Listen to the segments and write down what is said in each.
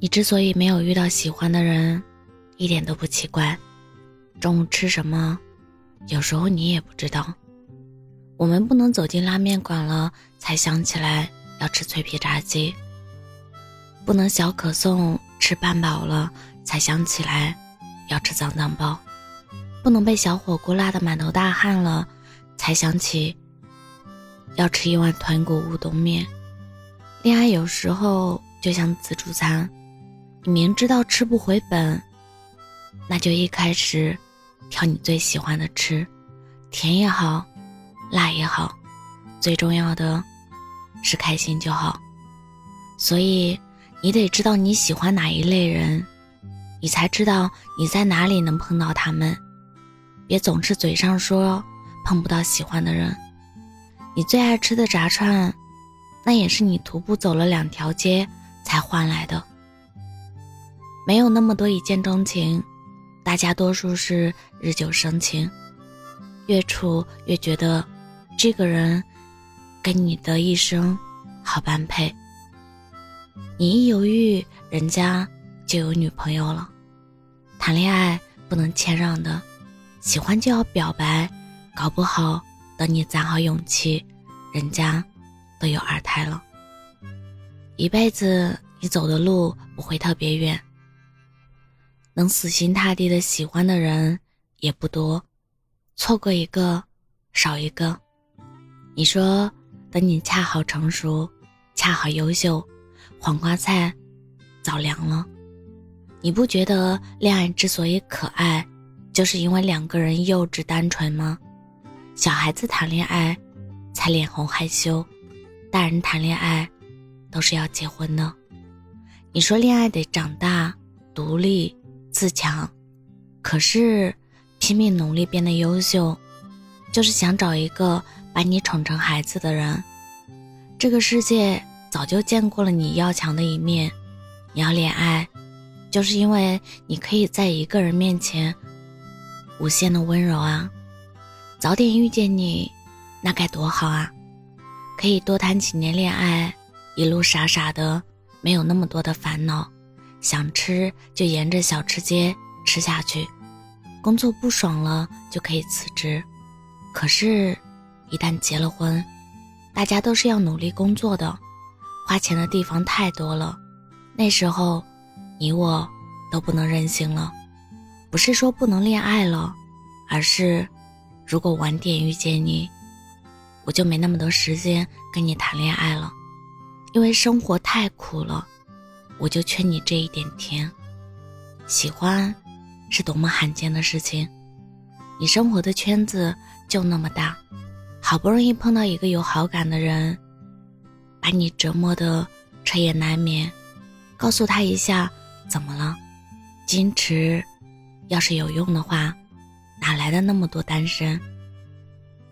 你之所以没有遇到喜欢的人，一点都不奇怪。中午吃什么，有时候你也不知道。我们不能走进拉面馆了才想起来要吃脆皮炸鸡，不能小可颂吃半饱了才想起来要吃脏脏包，不能被小火锅辣得满头大汗了才想起要吃一碗豚骨乌冬面。恋爱有时候就像自助餐。你明知道吃不回本，那就一开始挑你最喜欢的吃，甜也好，辣也好，最重要的是开心就好。所以你得知道你喜欢哪一类人，你才知道你在哪里能碰到他们。别总是嘴上说碰不到喜欢的人。你最爱吃的炸串，那也是你徒步走了两条街才换来的。没有那么多一见钟情，大家多数是日久生情，越处越觉得这个人跟你的一生好般配。你一犹豫，人家就有女朋友了。谈恋爱不能谦让的，喜欢就要表白，搞不好等你攒好勇气，人家都有二胎了。一辈子你走的路不会特别远。能死心塌地的喜欢的人也不多，错过一个少一个。你说，等你恰好成熟，恰好优秀，黄瓜菜早凉了。你不觉得恋爱之所以可爱，就是因为两个人幼稚单纯吗？小孩子谈恋爱才脸红害羞，大人谈恋爱都是要结婚的。你说恋爱得长大独立。自强，可是拼命努力变得优秀，就是想找一个把你宠成孩子的人。这个世界早就见过了你要强的一面，你要恋爱，就是因为你可以在一个人面前无限的温柔啊。早点遇见你，那该多好啊！可以多谈几年恋爱，一路傻傻的，没有那么多的烦恼。想吃就沿着小吃街吃下去，工作不爽了就可以辞职。可是，一旦结了婚，大家都是要努力工作的，花钱的地方太多了。那时候，你我都不能任性了。不是说不能恋爱了，而是，如果晚点遇见你，我就没那么多时间跟你谈恋爱了，因为生活太苦了。我就缺你这一点甜，喜欢是多么罕见的事情。你生活的圈子就那么大，好不容易碰到一个有好感的人，把你折磨的彻夜难眠。告诉他一下，怎么了？矜持要是有用的话，哪来的那么多单身？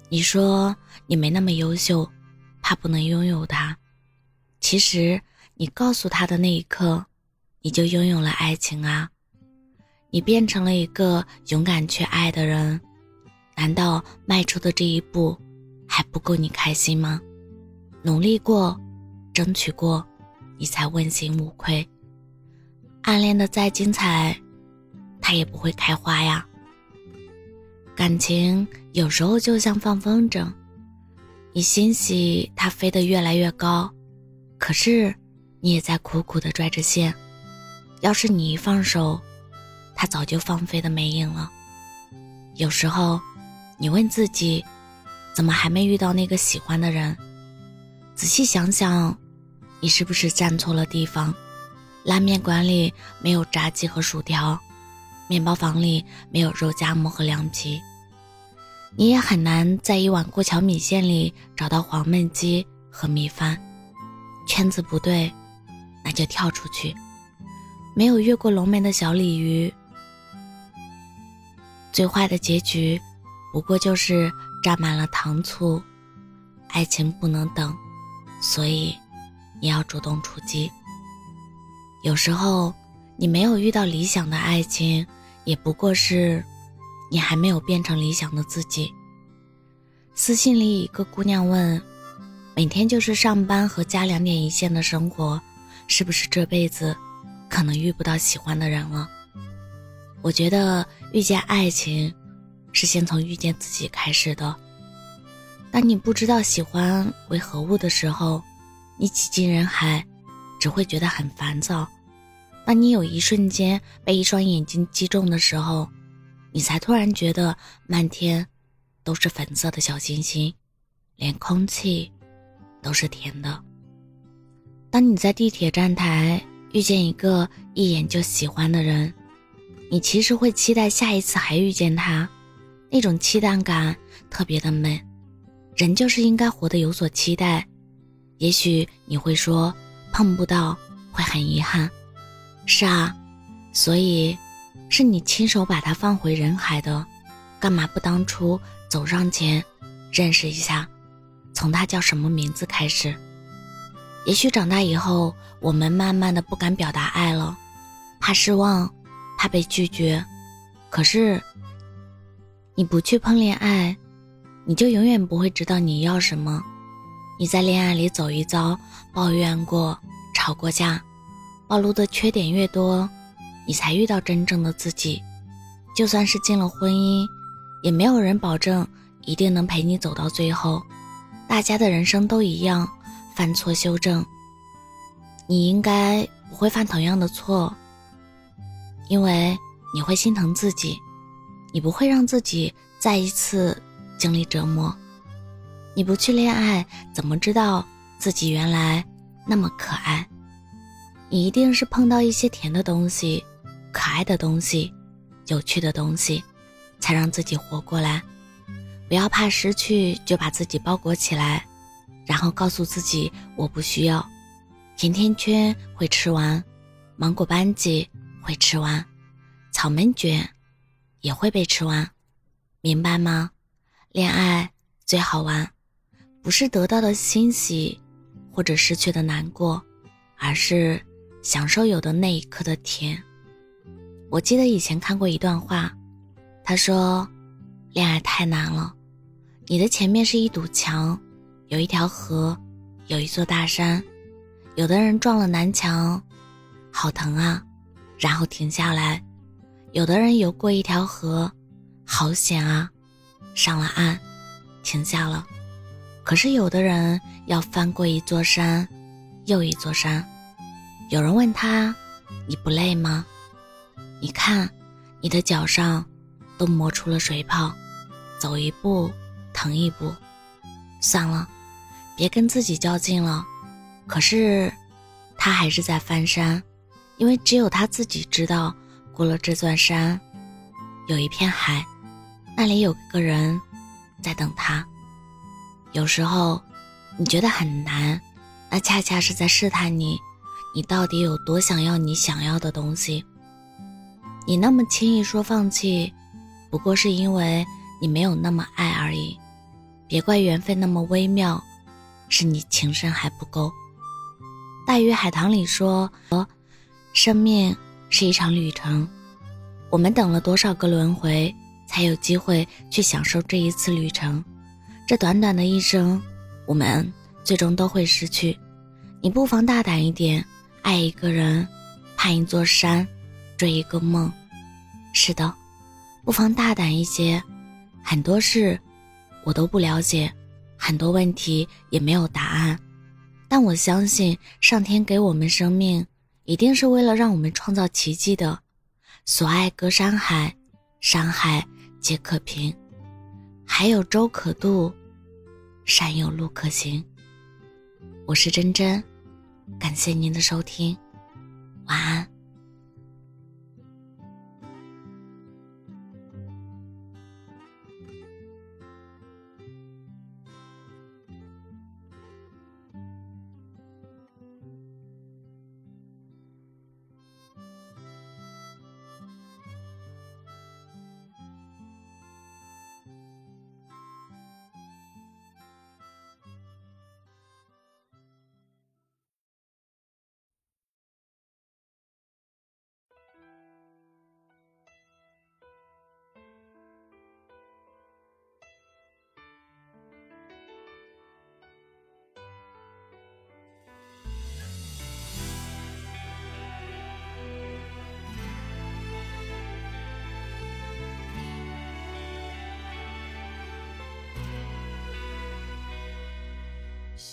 你说你没那么优秀，怕不能拥有他，其实。你告诉他的那一刻，你就拥有了爱情啊！你变成了一个勇敢去爱的人，难道迈出的这一步还不够你开心吗？努力过，争取过，你才问心无愧。暗恋的再精彩，它也不会开花呀。感情有时候就像放风筝，你欣喜它飞得越来越高，可是。你也在苦苦的拽着线，要是你一放手，它早就放飞的没影了。有时候，你问自己，怎么还没遇到那个喜欢的人？仔细想想，你是不是站错了地方？拉面馆里没有炸鸡和薯条，面包房里没有肉夹馍和凉皮，你也很难在一碗过桥米线里找到黄焖鸡和米饭。圈子不对。那就跳出去，没有越过龙门的小鲤鱼。最坏的结局，不过就是沾满了糖醋。爱情不能等，所以你要主动出击。有时候，你没有遇到理想的爱情，也不过是你还没有变成理想的自己。私信里一个姑娘问：“每天就是上班和家两点一线的生活。”是不是这辈子可能遇不到喜欢的人了。我觉得遇见爱情，是先从遇见自己开始的。当你不知道喜欢为何物的时候，你挤进人海，只会觉得很烦躁。当你有一瞬间被一双眼睛击中的时候，你才突然觉得漫天都是粉色的小星星，连空气都是甜的。当你在地铁站台遇见一个一眼就喜欢的人，你其实会期待下一次还遇见他，那种期待感特别的美。人就是应该活得有所期待。也许你会说碰不到会很遗憾，是啊，所以是你亲手把他放回人海的，干嘛不当初走上前认识一下，从他叫什么名字开始？也许长大以后，我们慢慢的不敢表达爱了，怕失望，怕被拒绝。可是，你不去碰恋爱，你就永远不会知道你要什么。你在恋爱里走一遭，抱怨过，吵过架，暴露的缺点越多，你才遇到真正的自己。就算是进了婚姻，也没有人保证一定能陪你走到最后。大家的人生都一样。犯错修正，你应该不会犯同样的错，因为你会心疼自己，你不会让自己再一次经历折磨。你不去恋爱，怎么知道自己原来那么可爱？你一定是碰到一些甜的东西、可爱的东西、有趣的东西，才让自己活过来。不要怕失去，就把自己包裹起来。然后告诉自己，我不需要。甜甜圈会吃完，芒果班戟会吃完，草莓卷也会被吃完，明白吗？恋爱最好玩，不是得到的欣喜，或者失去的难过，而是享受有的那一刻的甜。我记得以前看过一段话，他说：“恋爱太难了，你的前面是一堵墙。”有一条河，有一座大山，有的人撞了南墙，好疼啊，然后停下来；有的人游过一条河，好险啊，上了岸，停下了。可是有的人要翻过一座山，又一座山。有人问他：“你不累吗？”你看，你的脚上都磨出了水泡，走一步疼一步，算了。别跟自己较劲了，可是，他还是在翻山，因为只有他自己知道，过了这座山，有一片海，那里有个人在等他。有时候，你觉得很难，那恰恰是在试探你，你到底有多想要你想要的东西。你那么轻易说放弃，不过是因为你没有那么爱而已。别怪缘分那么微妙。是你情深还不够。大鱼海棠里说：“生命是一场旅程，我们等了多少个轮回，才有机会去享受这一次旅程？这短短的一生，我们最终都会失去。你不妨大胆一点，爱一个人，攀一座山，追一个梦。是的，不妨大胆一些。很多事，我都不了解。”很多问题也没有答案，但我相信上天给我们生命，一定是为了让我们创造奇迹的。所爱隔山海，山海皆可平，海有舟可渡，山有路可行。我是真真，感谢您的收听，晚安。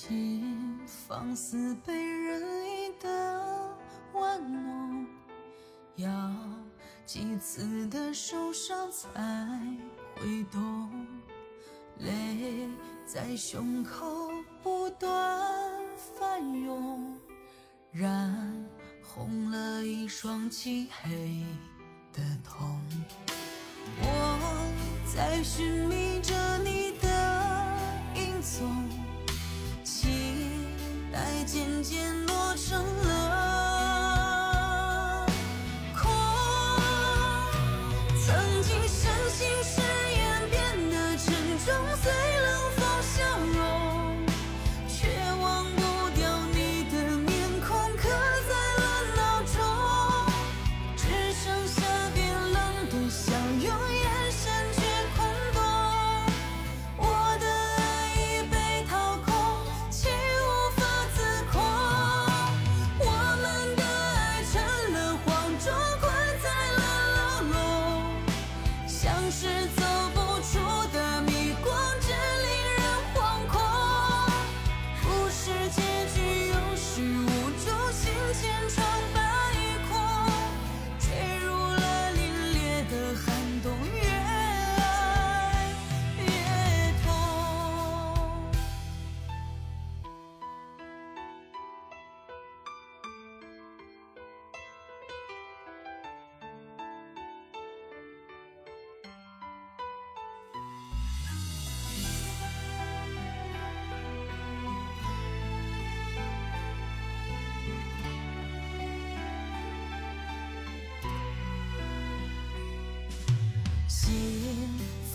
心放肆被任意的玩弄，要几次的受伤才会懂，泪在胸口不断翻涌，染红了一双漆黑的瞳。我在寻觅间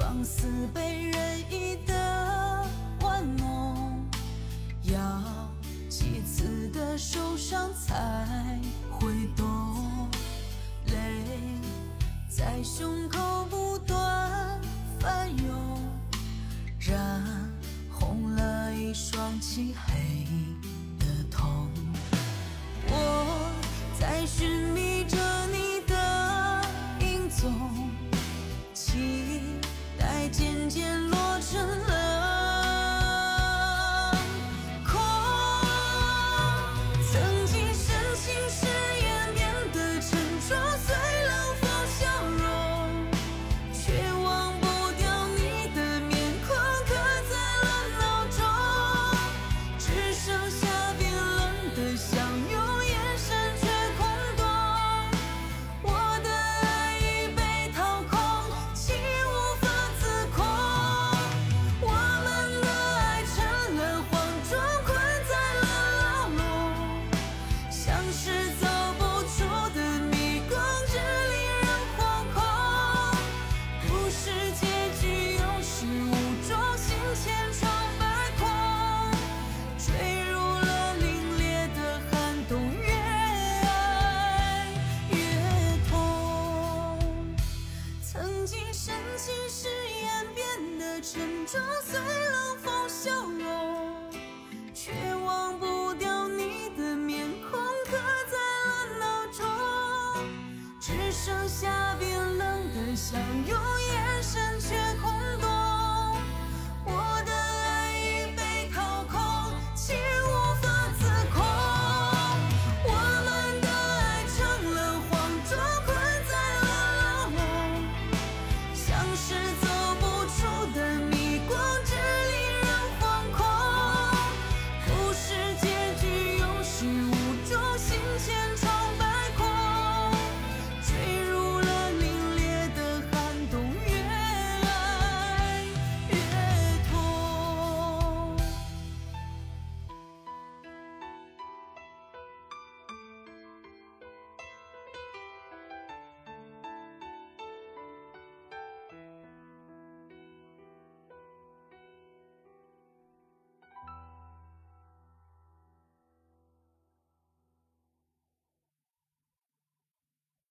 放肆被任意的玩弄，要几次的受伤才会懂，泪在胸口不断翻涌，染红了一双漆黑的瞳。我在寻。